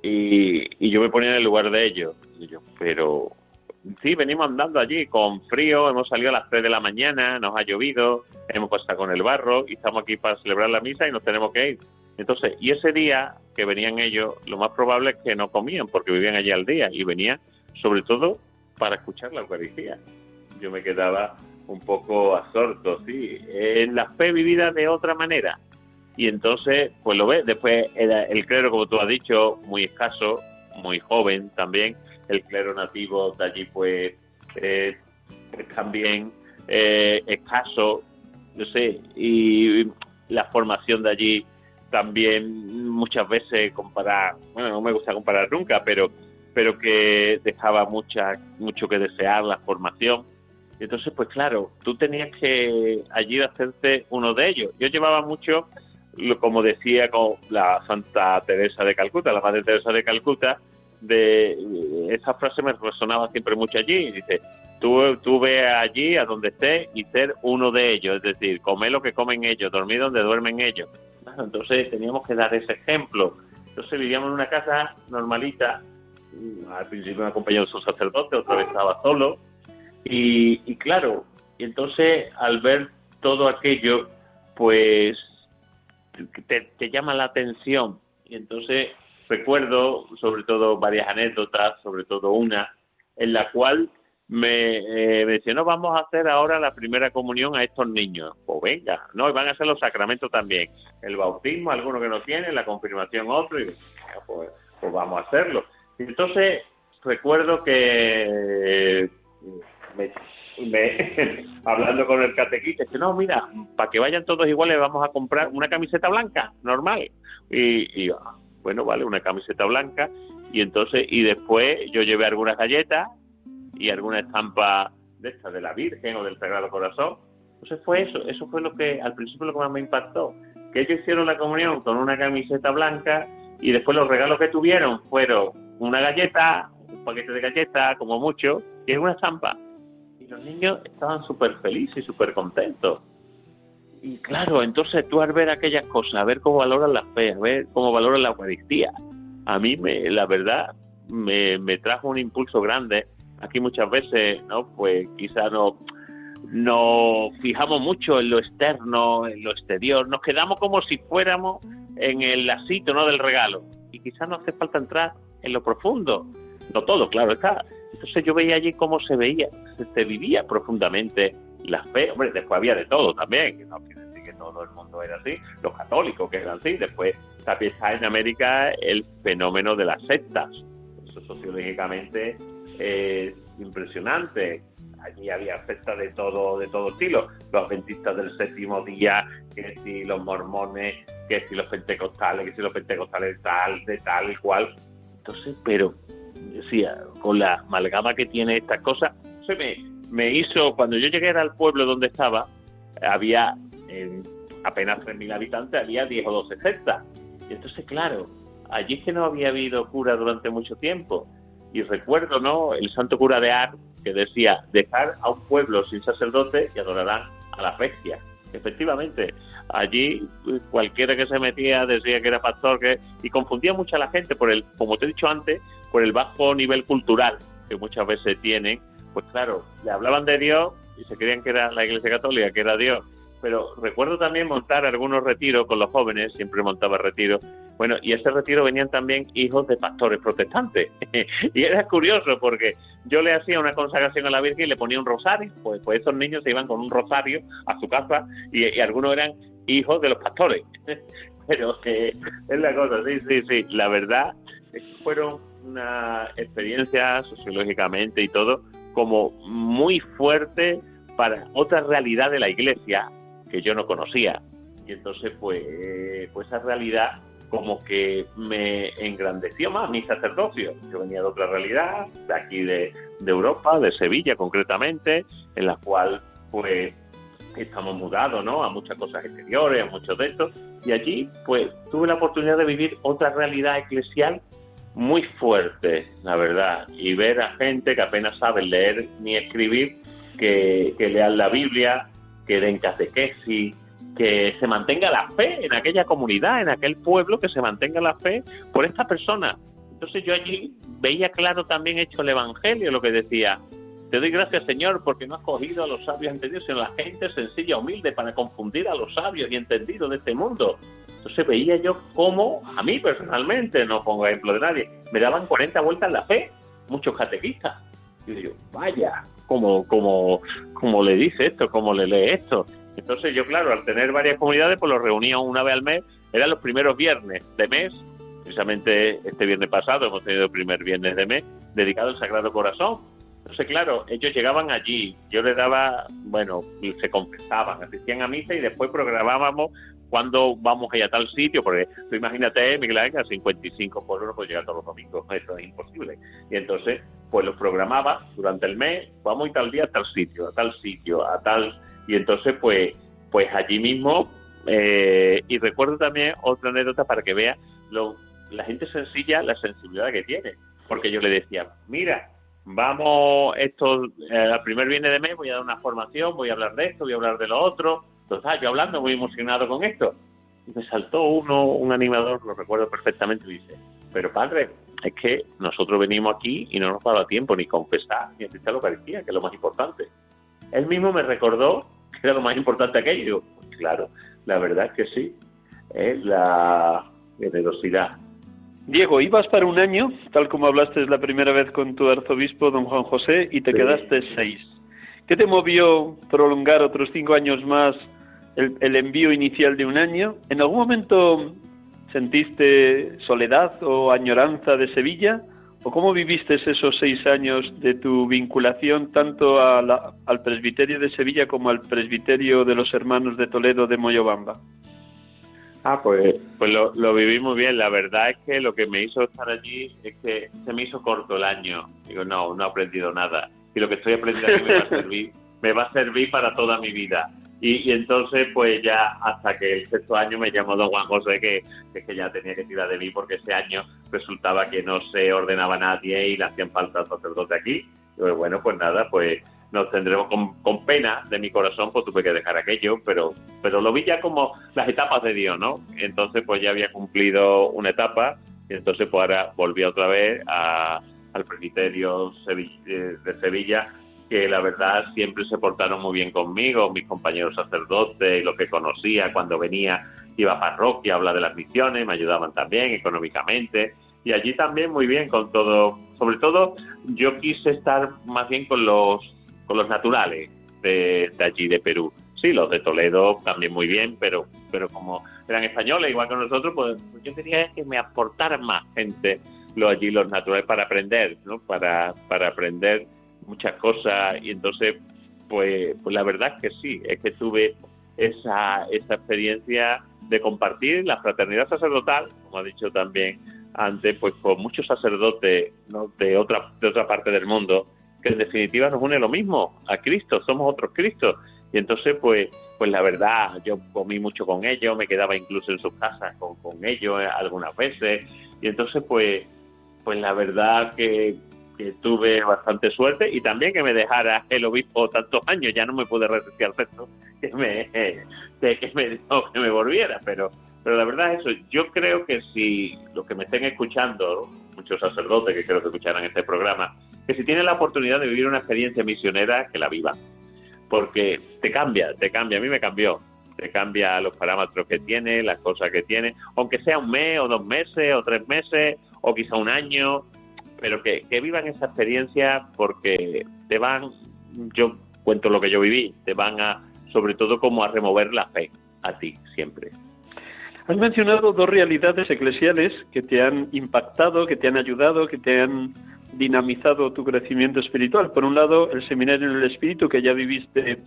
y, yo me ponía en el lugar de ellos. Pero sí, venimos andando allí con frío, hemos salido a las 3 de la mañana, nos ha llovido, hemos pasado con el barro y estamos aquí para celebrar la misa y nos tenemos que ir. Entonces, y ese día que venían ellos, lo más probable es que no comían porque vivían allí al día y venían sobre todo para escuchar la Eucaristía. Yo me quedaba un poco absorto, sí, en la fe vivida de otra manera, y entonces pues lo ves. Después el clero, como tú has dicho, muy escaso, muy joven también. El clero nativo de allí pues eh, también eh, escaso, no sé, y la formación de allí también muchas veces comparar, bueno, no me gusta comparar nunca, pero pero que dejaba mucha, mucho que desear la formación. Entonces, pues claro, tú tenías que allí hacerte uno de ellos. Yo llevaba mucho como decía con la Santa Teresa de Calcuta, la Madre Teresa de Calcuta, de esa frase me resonaba siempre mucho allí. Dice, tú, tú ve allí a donde estés y ser uno de ellos, es decir, comer lo que comen ellos, dormir donde duermen ellos. Entonces teníamos que dar ese ejemplo. Entonces vivíamos en una casa normalita, al principio me acompañaba su sacerdote, otra vez estaba solo, y, y claro, y entonces al ver todo aquello, pues te, llama la atención. Y entonces recuerdo sobre todo varias anécdotas, sobre todo una, en la cual me, eh, decía, no, vamos a hacer ahora la primera comunión a estos niños. Pues venga, no, y van a hacer los sacramentos también. El bautismo, algunos que no tienen, la confirmación otro, y pues, pues vamos a hacerlo. Entonces, recuerdo que me, [LAUGHS] hablando con el catequista, no, mira, para que vayan todos iguales vamos a comprar una camiseta blanca, normal. Y, y bueno, vale, una camiseta blanca. Y entonces, y después yo llevé algunas galletas y alguna estampa de esta, de la Virgen o del Sagrado Corazón. Entonces fue eso, eso fue lo que al principio lo que más me impactó, que ellos hicieron la comunión con una camiseta blanca y después los regalos que tuvieron fueron una galleta, un paquete de galletas, como mucho, y alguna estampa. Y los niños estaban súper felices y súper contentos. Y claro, entonces tú al ver aquellas cosas, a ver cómo valoran la fe, a ver cómo valoran la Eucaristía, a mí me, la verdad me, me trajo un impulso grande aquí muchas veces, ¿no? Pues quizá no nos fijamos mucho en lo externo, en lo exterior, nos quedamos como si fuéramos en el lasito, ¿no? Del regalo. Y quizás no hace falta entrar en lo profundo. No todo, claro está. Entonces yo veía allí cómo se veía, se, vivía profundamente la fe. Hombre, después había de todo también, no quiere decir que todo el mundo era así, los católicos que eran así. Después también está en América el fenómeno de las sectas. Eso sociológicamente es impresionante. Allí había sectas de todo, de todo estilo. Los adventistas del séptimo día, que si los mormones, que si los pentecostales, que si los pentecostales tal, de tal cual. Entonces, pero, decía, con la amalgama que tiene estas cosas, se me, me hizo, cuando yo llegué al pueblo donde estaba, había apenas 3.000 habitantes, había 10 o 12 sectas. Y entonces, claro, allí es que no había habido cura durante mucho tiempo. Y recuerdo, ¿no? El santo cura de Ar que decía, dejar a un pueblo sin sacerdote y adorarán a la bestia. Efectivamente, allí pues, cualquiera que se metía decía que era pastor y confundía mucho a la gente por el, como te he dicho antes, por el bajo nivel cultural que muchas veces tienen. Pues claro, le hablaban de Dios y se creían que era la Iglesia Católica, que era Dios. Pero recuerdo también montar algunos retiros con los jóvenes, siempre montaba retiros, bueno, y ese retiro venían también hijos de pastores protestantes. [LAUGHS] y era curioso porque yo le hacía una consagración a la Virgen y le ponía un rosario, pues, pues esos niños se iban con un rosario a su casa y, algunos eran hijos de los pastores. [LAUGHS] Pero que es la cosa, sí, sí, sí. La verdad fueron una experiencia sociológicamente y todo como muy fuerte para otra realidad de la iglesia que yo no conocía. Y entonces, pues, pues esa realidad como que me engrandeció más mi sacerdocio. Yo venía de otra realidad, de aquí de, Europa, de Sevilla concretamente, en la cual pues estamos mudados ¿no? a muchas cosas exteriores, a muchos de estos, y allí pues tuve la oportunidad de vivir otra realidad eclesial muy fuerte, la verdad, y ver a gente que apenas sabe leer ni escribir, que, que lean la Biblia, que den catequesis, que se mantenga la fe en aquella comunidad, en aquel pueblo, que se mantenga la fe por esta persona. Entonces yo allí veía claro también hecho el Evangelio, lo que decía, te doy gracias Señor porque no has cogido a los sabios entendidos, sino a la gente sencilla, humilde, para confundir a los sabios y entendidos de este mundo. Entonces veía yo cómo, a mí personalmente, no pongo ejemplo de nadie, me daban 40 vueltas la fe, muchos catequistas. Y yo, vaya, como, como, como le dice esto, como le lee esto. Entonces yo, claro, al tener varias comunidades, pues los reunía una vez al mes, eran los primeros viernes de mes, precisamente este viernes pasado hemos tenido el primer viernes de mes, dedicado al Sagrado Corazón. Entonces, claro, ellos llegaban allí, yo les daba, bueno, se confesaban, asistían a misa y después programábamos cuándo vamos a ir a tal sitio, porque tú imagínate, Miguel Ángel, 55 por uno, pues llegar todos los domingos, eso es imposible. Y entonces, pues los programaba durante el mes, vamos a tal día a tal sitio, a tal sitio, a tal y entonces, pues, pues allí mismo, eh, y recuerdo también otra anécdota para que vea lo, la gente sencilla, la sensibilidad que tiene. Porque yo le decía, mira, vamos, esto, eh, al primer viene de mes voy a dar una formación, voy a hablar de esto, voy a hablar de lo otro. Entonces, yo hablando, muy emocionado con esto. Y me saltó uno, un animador, lo recuerdo perfectamente, y dice, pero padre, es que nosotros venimos aquí y no nos ha tiempo ni confesar, ni asistir a la Eucaristía, que es lo más importante. Él mismo me recordó era lo más importante aquello. Pues claro, la verdad es que sí, es la generosidad, Diego, ibas para un año, tal como hablaste la primera vez con tu arzobispo, don Juan José, y te quedaste seis. ¿Qué te movió prolongar otros cinco años más el, el, envío inicial de un año? ¿En algún momento sentiste soledad o añoranza de Sevilla? ¿O cómo viviste esos seis años de tu vinculación tanto al presbiterio de Sevilla como al presbiterio de los hermanos de Toledo de Moyobamba? Ah, pues, pues lo, lo, viví muy bien. La verdad es que lo que me hizo estar allí es que se me hizo corto el año. Digo, no, no he aprendido nada. Y lo que estoy aprendiendo aquí me va a [LAUGHS] servir, me va a servir para toda mi vida. Y, entonces, pues ya hasta que el sexto año me llamó don Juan José, que, que, ya tenía que tirar de mí porque ese año resultaba que no se ordenaba nadie y le hacían falta sacerdote aquí. Y pues bueno, pues nada, pues nos tendremos con, pena de mi corazón, pues tuve que dejar aquello, pero, pero lo vi ya como las etapas de Dios, ¿no? Entonces, pues ya había cumplido una etapa y entonces, pues ahora volví otra vez al presbiterio de Sevilla que la verdad siempre se portaron muy bien conmigo, mis compañeros sacerdotes, lo que conocía cuando venía, iba a parroquia, habla de las misiones, me ayudaban también económicamente y allí también muy bien con todo. Sobre todo yo quise estar más bien con los, con los naturales de, allí de Perú. Sí, los de Toledo también muy bien, pero, pero como eran españoles igual que nosotros, pues, pues yo quería que me aportaran más gente lo allí los naturales para aprender, ¿no? Para, para aprender muchas cosas y entonces pues, pues la verdad es que sí, es que tuve esa, esa experiencia de compartir la fraternidad sacerdotal, como ha dicho también antes, pues con muchos sacerdotes de, otra, de otra parte del mundo, que en definitiva nos une lo mismo, a Cristo, somos otros Cristos. Y entonces, pues, pues la verdad, yo comí mucho con ellos, me quedaba incluso en sus casas con, con ellos algunas veces. Y entonces, pues, pues la verdad que, que tuve bastante suerte y también que me dejara el obispo tantos años, ya no me pude resistir al resto que me, que me que me volviera, pero, pero la verdad es eso, yo creo que si los que me estén escuchando, muchos sacerdotes que creo que escucharán este programa, que si tienen la oportunidad de vivir una experiencia misionera, que la vivan, porque te cambia, te cambia, a mí me cambió, te cambia los parámetros que tiene, las cosas que tiene, aunque sea un mes o dos meses o tres meses o quizá un año, pero que, vivan esa experiencia porque te van, yo cuento lo que yo viví, te van a, sobre todo como a remover la fe a ti siempre. Has mencionado dos realidades eclesiales que te han impactado, que te han ayudado, que te han dinamizado tu crecimiento espiritual. Por un lado, el seminario en el espíritu que ya viviste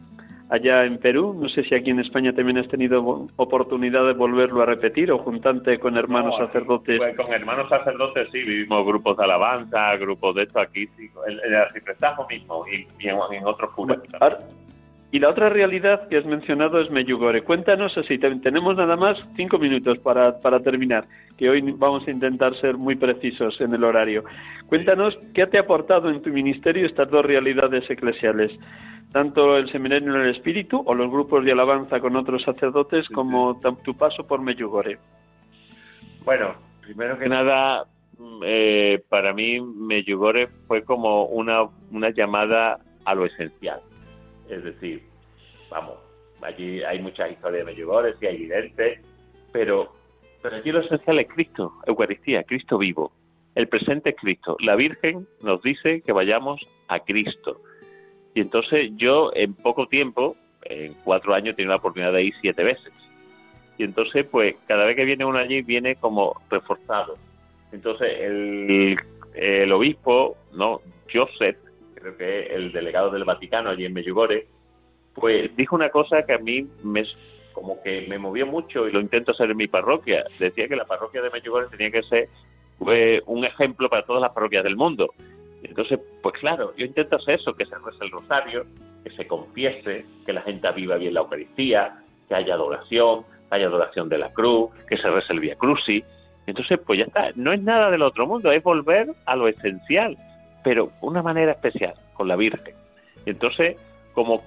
allá en Perú. No sé si aquí en España también has tenido oportunidad de volverlo a repetir o juntante con hermanos sacerdotes. Pues con hermanos sacerdotes sí, vivimos grupos de alabanza, grupos de esto aquí, sí, el, el mismo y, en, otros cursos. Y la otra realidad que has mencionado es Meyugore. Cuéntanos así, tenemos nada más cinco minutos para, para terminar, que hoy vamos a intentar ser muy precisos en el horario. Cuéntanos qué te ha aportado en tu ministerio estas dos realidades eclesiales tanto el seminario en el espíritu o los grupos de alabanza con otros sacerdotes como tu paso por Meyugore. Bueno, primero que nada, mm, eh, para mí Meyugore fue como una, una llamada a lo esencial. Es decir, vamos, allí hay muchas historias de Meyugore, sí hay evidente, pero, pero allí lo esencial es Cristo, Eucaristía, Cristo vivo. El presente es Cristo. La Virgen nos dice que vayamos a Cristo y entonces yo en poco tiempo, en cuatro años, tengo la oportunidad de ir siete veces. Y entonces, pues cada vez que viene uno allí, viene como reforzado. Entonces, el, el obispo, ¿no? Joseph, creo que el delegado del Vaticano allí en Medjugorje, pues dijo una cosa que a mí me como que me movió mucho y lo intento hacer en mi parroquia. Decía que la parroquia de Medjugorje tenía que ser pues, un ejemplo para todas las parroquias del mundo. Entonces, pues claro, yo intento hacer eso, que se reza el rosario, que se confiese, que la gente viva bien la Eucaristía, que haya adoración, que haya adoración de la cruz, que se reza el Via Crucis. Entonces, pues ya está, no es nada del otro mundo, es volver a lo esencial, pero una manera especial, con la Virgen. Entonces, como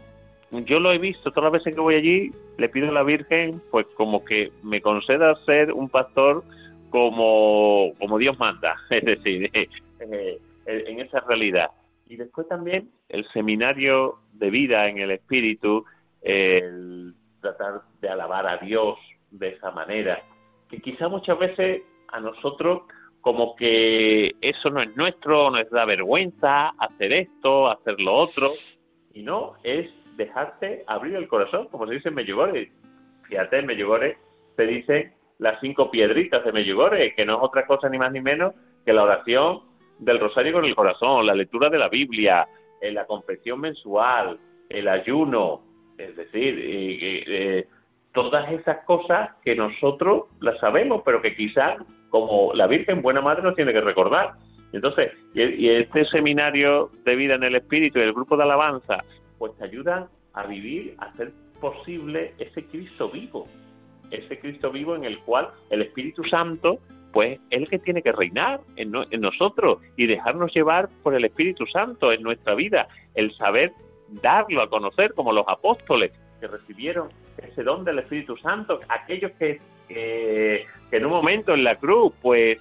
yo lo he visto todas las veces que voy allí, le pido a la Virgen, pues como que me conceda ser un pastor como, como Dios manda, [LAUGHS] es decir, eh, en esa realidad. Y después también el seminario de vida en el espíritu, el tratar de alabar a Dios de esa manera, que quizá muchas veces a nosotros como que eso no es nuestro, nos da vergüenza hacer esto, hacer lo otro, y no, es dejarte abrir el corazón, como se dice en Medjugorje. Fíjate, en Medjugorje se dicen las cinco piedritas de Medjugorje, que no es otra cosa ni más ni menos que la oración del rosario con el corazón, la lectura de la Biblia, eh, la confesión mensual, el ayuno, es decir, eh, todas esas cosas que nosotros las sabemos, pero que quizás como la Virgen Buena Madre nos tiene que recordar. Entonces, y, este seminario de vida en el Espíritu y el grupo de alabanza, pues te ayudan a vivir, a hacer posible ese Cristo vivo, ese Cristo vivo en el cual el Espíritu Santo, pues es el que tiene que reinar en, en nosotros y dejarnos llevar por el Espíritu Santo en nuestra vida, el saber darlo a conocer como los apóstoles que recibieron ese don del Espíritu Santo, aquellos que, en un momento en la cruz pues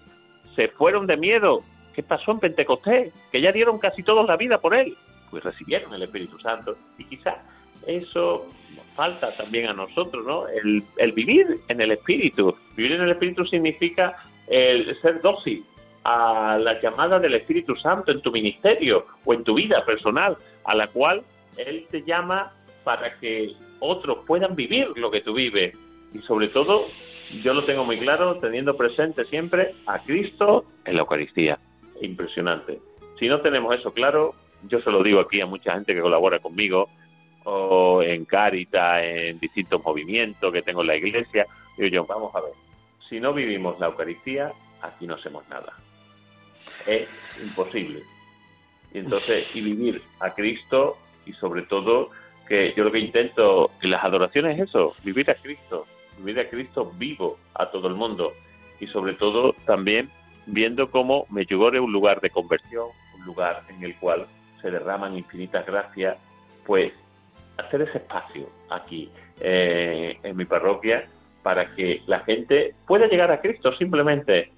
se fueron de miedo, ¿qué pasó en Pentecostés? Que ya dieron casi todos la vida por él, pues recibieron el Espíritu Santo y quizás eso falta también a nosotros, ¿no? El, el, vivir en el Espíritu. Vivir en el Espíritu significa el ser dócil a la llamada del Espíritu Santo en tu ministerio o en tu vida personal, a la cual Él te llama para que otros puedan vivir lo que tú vives. Y sobre todo, yo lo tengo muy claro, teniendo presente siempre a Cristo en la Eucaristía. Impresionante. Si no tenemos eso claro, yo se lo digo aquí a mucha gente que colabora conmigo, o en Caritas, en distintos movimientos que tengo en la iglesia, digo yo, vamos a ver, si no vivimos la Eucaristía, aquí no hacemos nada. Es imposible. Y entonces, y vivir a Cristo y sobre todo que yo lo que intento en las adoraciones es eso, vivir a Cristo, vivir a Cristo vivo a todo el mundo. Y sobre todo también viendo cómo Medjugorje es un lugar de conversión, un lugar en el cual se derraman infinitas gracias, pues hacer ese espacio aquí eh, en mi parroquia para que la gente pueda llegar a Cristo. Simplemente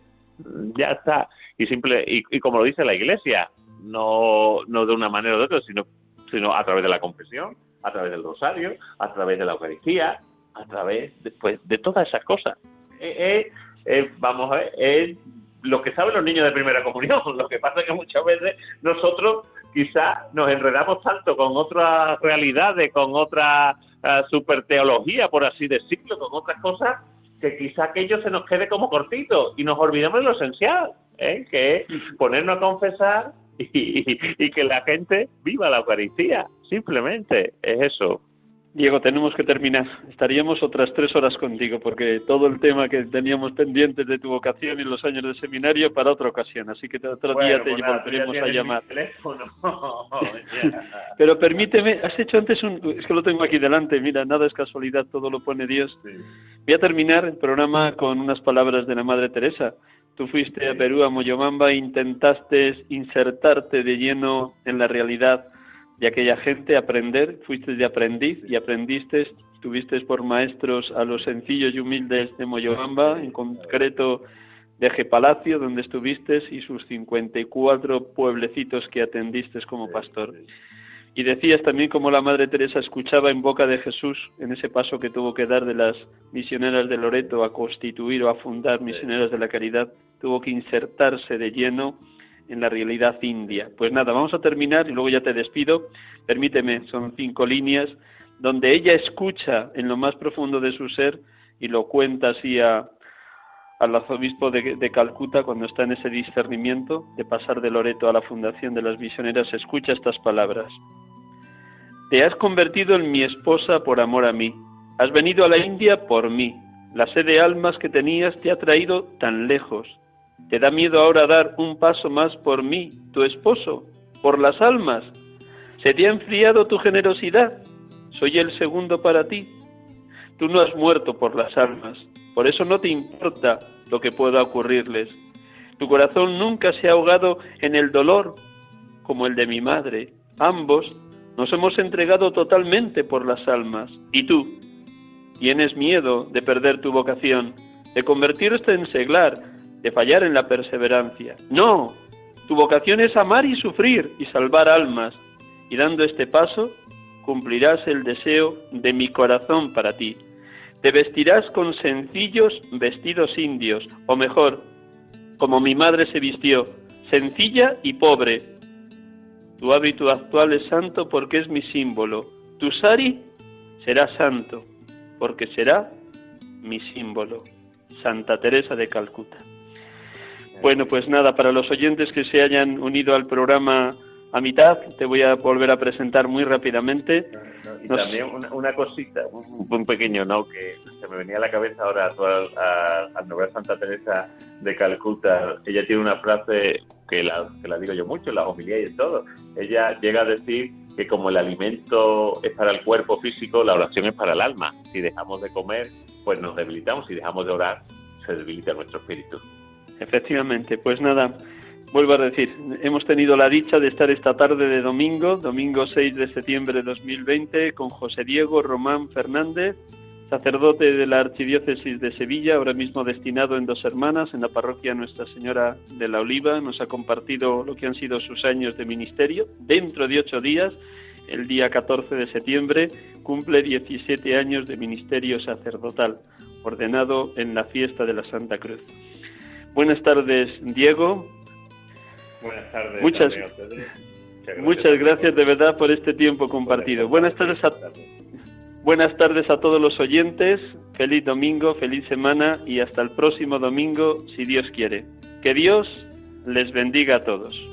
ya está. Y simple y, como lo dice la Iglesia no no de una manera o de otra sino sino a través de la confesión a través del rosario a través de la Eucaristía a través de, pues, de todas esas cosas eh, eh, vamos a ver es lo que saben los niños de primera comunión [LAUGHS] lo que pasa es que muchas veces nosotros quizá nos enredamos tanto con otras realidades, con otra uh, super teología, por así decirlo, con otras cosas, que quizá aquello se nos quede como cortito y nos olvidemos de lo esencial, ¿eh? que es ponernos a confesar [LAUGHS] y que la gente viva la Eucaristía, simplemente es eso. Diego, tenemos que terminar. Estaríamos otras tres horas contigo, porque todo el tema que teníamos pendientes de tu vocación y los años de seminario para otra ocasión. Así que otro día te pues volveremos a llamar. [LAUGHS] Pero permíteme, has hecho antes un. Es que lo tengo aquí delante, mira, nada es casualidad, todo lo pone Dios. Voy a terminar el programa con unas palabras de la Madre Teresa. Tú fuiste a Perú, a Moyomamba, e intentaste insertarte de lleno en la realidad de aquella gente, aprender, fuiste de aprendiz y aprendiste, tuviste por maestros a los sencillos y humildes de Moyobamba, en concreto de Eje Palacio, donde estuviste, y sus 54 pueblecitos que atendiste como pastor. Y decías también como la Madre Teresa escuchaba en boca de Jesús, en ese paso que tuvo que dar de las misioneras de Loreto a constituir o a fundar misioneras de la caridad, tuvo que insertarse de lleno en la realidad india. Pues nada, vamos a terminar y luego ya te despido. Permíteme, son cinco líneas donde ella escucha en lo más profundo de su ser y lo cuenta así a, al arzobispo de, de, Calcuta cuando está en ese discernimiento de pasar de Loreto a la fundación de las misioneras, escucha estas palabras. Te has convertido en mi esposa por amor a mí. Has venido a la India por mí. La sed de almas que tenías te ha traído tan lejos. ¿Te da miedo ahora dar un paso más por mí, tu esposo, por las almas? ¿Se te ha enfriado tu generosidad? Soy el segundo para ti. Tú no has muerto por las almas, por eso no te importa lo que pueda ocurrirles. Tu corazón nunca se ha ahogado en el dolor como el de mi madre. Ambos nos hemos entregado totalmente por las almas. Y tú, tienes miedo de perder tu vocación, de convertirte en seglar, de fallar en la perseverancia. No, tu vocación es amar y sufrir y salvar almas, y dando este paso cumplirás el deseo de mi corazón para ti. Te vestirás con sencillos vestidos indios, o mejor, como mi madre se vistió, sencilla y pobre. Tu hábito actual es santo porque es mi símbolo. Tu sari será santo porque será mi símbolo. Santa Teresa de Calcuta. Bueno, pues nada, para los oyentes que se hayan unido al programa a mitad, te voy a volver a presentar muy rápidamente. Y también una, cosita, un, pequeño, ¿no? Que se me venía a la cabeza ahora al nombrar Santa Teresa de Calcuta. Ella tiene una frase que la, que la digo yo mucho la homilía y todo. Ella llega a decir que como el alimento es para el cuerpo físico, la oración es para el alma. Si dejamos de comer, pues nos debilitamos. Si dejamos de orar, se debilita nuestro espíritu. Efectivamente, pues nada, vuelvo a decir, hemos tenido la dicha de estar esta tarde de domingo, domingo 6 de septiembre de 2020, con José Diego Román Fernández, sacerdote de la Archidiócesis de Sevilla, ahora mismo destinado en Dos Hermanas, en la parroquia Nuestra Señora de la Oliva. Nos ha compartido lo que han sido sus años de ministerio. Dentro de ocho días, el día 14 de septiembre, cumple 17 años de ministerio sacerdotal, ordenado en la fiesta de la Santa Cruz. Buenas tardes, Diego. Buenas tardes. Muchas, muchas gracias de verdad por este tiempo compartido. Buenas tardes a Buenas tardes a todos los oyentes, feliz domingo, feliz semana y hasta el próximo domingo, si Dios quiere. Que Dios les bendiga a todos.